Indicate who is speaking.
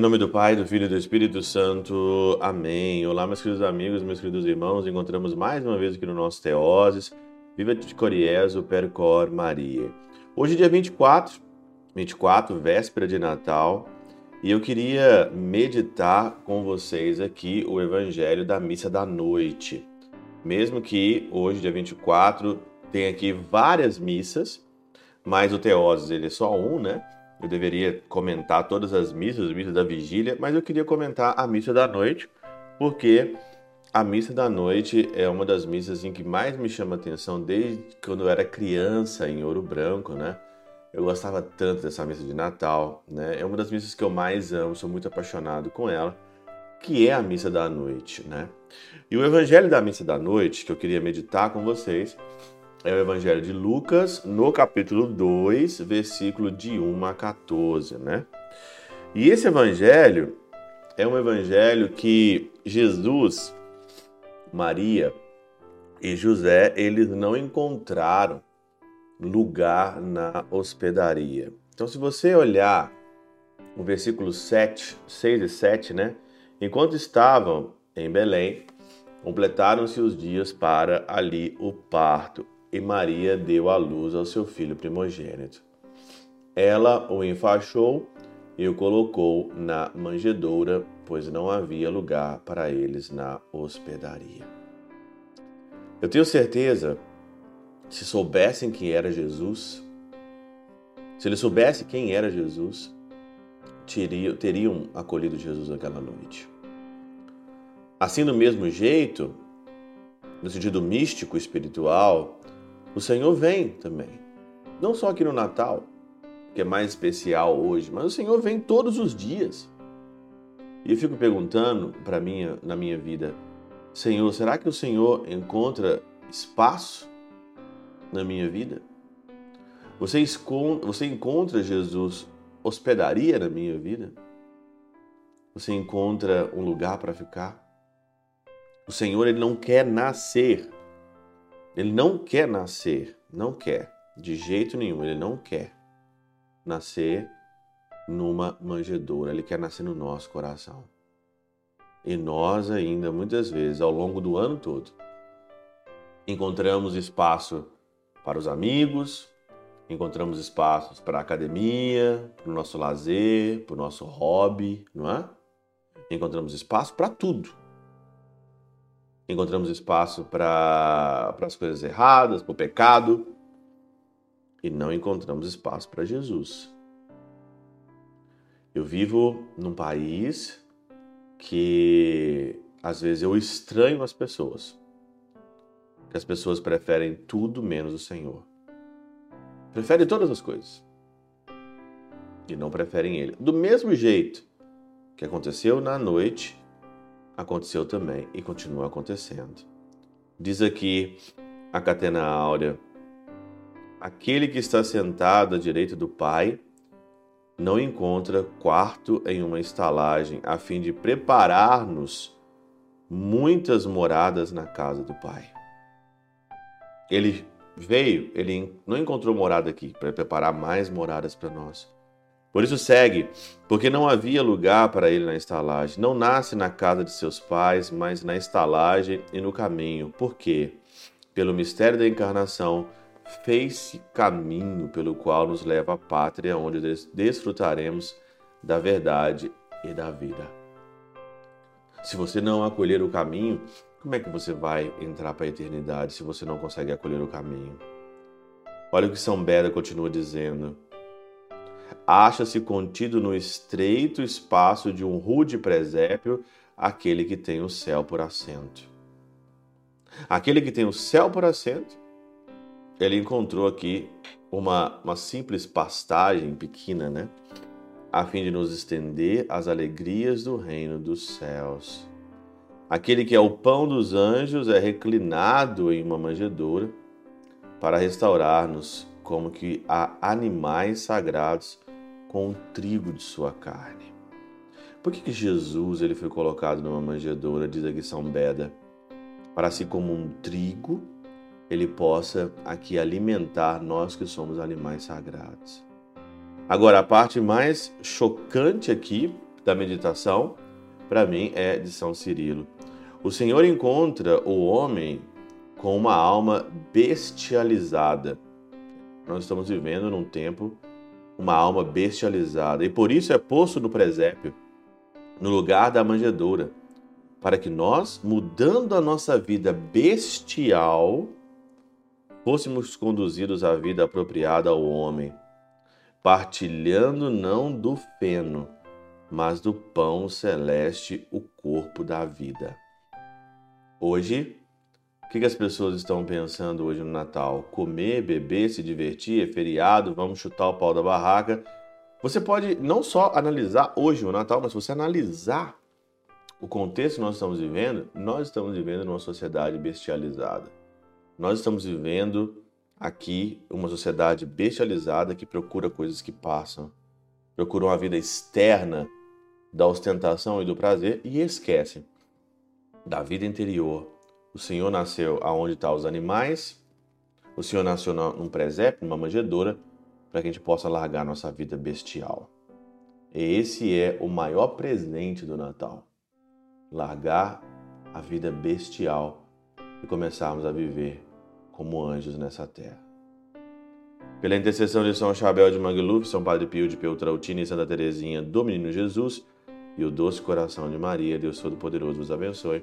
Speaker 1: Em nome do Pai, do Filho e do Espírito Santo. Amém. Olá, meus queridos amigos, meus queridos irmãos. Encontramos mais uma vez aqui no nosso Teoses. Viva de Coriezo, Percor Maria. Hoje, dia 24, 24, véspera de Natal, e eu queria meditar com vocês aqui o Evangelho da Missa da Noite. Mesmo que hoje, dia 24, tenha aqui várias missas, mas o Teoses ele é só um, né? Eu deveria comentar todas as missas, as missas da vigília, mas eu queria comentar a missa da noite, porque a missa da noite é uma das missas em que mais me chama atenção desde quando eu era criança em Ouro Branco, né? Eu gostava tanto dessa missa de Natal, né? É uma das missas que eu mais amo, sou muito apaixonado com ela, que é a missa da noite, né? E o evangelho da missa da noite que eu queria meditar com vocês é o Evangelho de Lucas, no capítulo 2, versículo de 1 a 14, né? E esse evangelho é um evangelho que Jesus, Maria e José, eles não encontraram lugar na hospedaria. Então, se você olhar o versículo 7, 6 e 7, né? Enquanto estavam em Belém, completaram-se os dias para ali o parto e Maria deu à luz ao seu filho primogênito. Ela o enfaixou e o colocou na manjedoura, pois não havia lugar para eles na hospedaria. Eu tenho certeza, se soubessem quem era Jesus, se eles soubessem quem era Jesus, teriam, acolhido Jesus naquela noite. Assim, do mesmo jeito, no sentido místico, espiritual, o Senhor vem também. Não só aqui no Natal, que é mais especial hoje, mas o Senhor vem todos os dias. E eu fico perguntando para mim na minha vida, Senhor, será que o Senhor encontra espaço na minha vida? Você, você encontra Jesus hospedaria na minha vida? Você encontra um lugar para ficar? O Senhor ele não quer nascer ele não quer nascer, não quer, de jeito nenhum, ele não quer nascer numa manjedoura, ele quer nascer no nosso coração. E nós ainda, muitas vezes, ao longo do ano todo, encontramos espaço para os amigos, encontramos espaços para a academia, para o nosso lazer, para o nosso hobby, não é? Encontramos espaço para tudo encontramos espaço para as coisas erradas, para o pecado, e não encontramos espaço para Jesus. Eu vivo num país que às vezes eu estranho as pessoas, que as pessoas preferem tudo menos o Senhor. Preferem todas as coisas e não preferem Ele. Do mesmo jeito que aconteceu na noite aconteceu também e continua acontecendo. Diz aqui a Catena Áurea: aquele que está sentado à direita do Pai não encontra quarto em uma estalagem, a fim de preparar-nos muitas moradas na casa do Pai. Ele veio, ele não encontrou morada aqui para preparar mais moradas para nós. Por isso segue, porque não havia lugar para ele na estalagem. Não nasce na casa de seus pais, mas na estalagem e no caminho. Por quê? Pelo mistério da encarnação, fez-se caminho pelo qual nos leva à pátria, onde desfrutaremos da verdade e da vida. Se você não acolher o caminho, como é que você vai entrar para a eternidade se você não consegue acolher o caminho? Olha o que São Beda continua dizendo acha-se contido no estreito espaço de um rude presépio aquele que tem o céu por assento. Aquele que tem o céu por assento, ele encontrou aqui uma, uma simples pastagem pequena, né? A fim de nos estender as alegrias do reino dos céus. Aquele que é o pão dos anjos é reclinado em uma manjedoura para restaurar-nos como que a animais sagrados com o trigo de sua carne. Por que, que Jesus ele foi colocado numa manjedoura, diz aqui São Beda? Para assim como um trigo, ele possa aqui alimentar nós que somos animais sagrados. Agora, a parte mais chocante aqui, da meditação, para mim, é de São Cirilo. O Senhor encontra o homem com uma alma bestializada. Nós estamos vivendo num tempo uma alma bestializada e por isso é posto no presépio, no lugar da manjedoura, para que nós, mudando a nossa vida bestial, fôssemos conduzidos à vida apropriada ao homem, partilhando não do feno, mas do pão celeste, o corpo da vida. Hoje, o que, as pessoas estão pensando hoje no Natal? Comer, beber, se divertir, é feriado, vamos chutar o pau da barraca. Você pode não só analisar hoje o Natal, mas se você analisar o contexto que nós estamos vivendo, nós estamos vivendo numa sociedade bestializada. Nós estamos vivendo aqui uma sociedade bestializada que procura coisas que passam, procura uma vida externa da ostentação e do prazer e esquece da vida interior, o Senhor nasceu aonde estão tá os animais, o Senhor nasceu num presépio, numa manjedoura, para que a gente possa largar nossa vida bestial. Esse é o maior presente do Natal. Largar a vida bestial e começarmos a viver como anjos nessa terra. Pela intercessão de São Chabel de Mangluf, São Padre Pio de Peltrautina e Santa Teresinha do Menino Jesus e o doce coração de Maria, Deus Todo-Poderoso vos abençoe.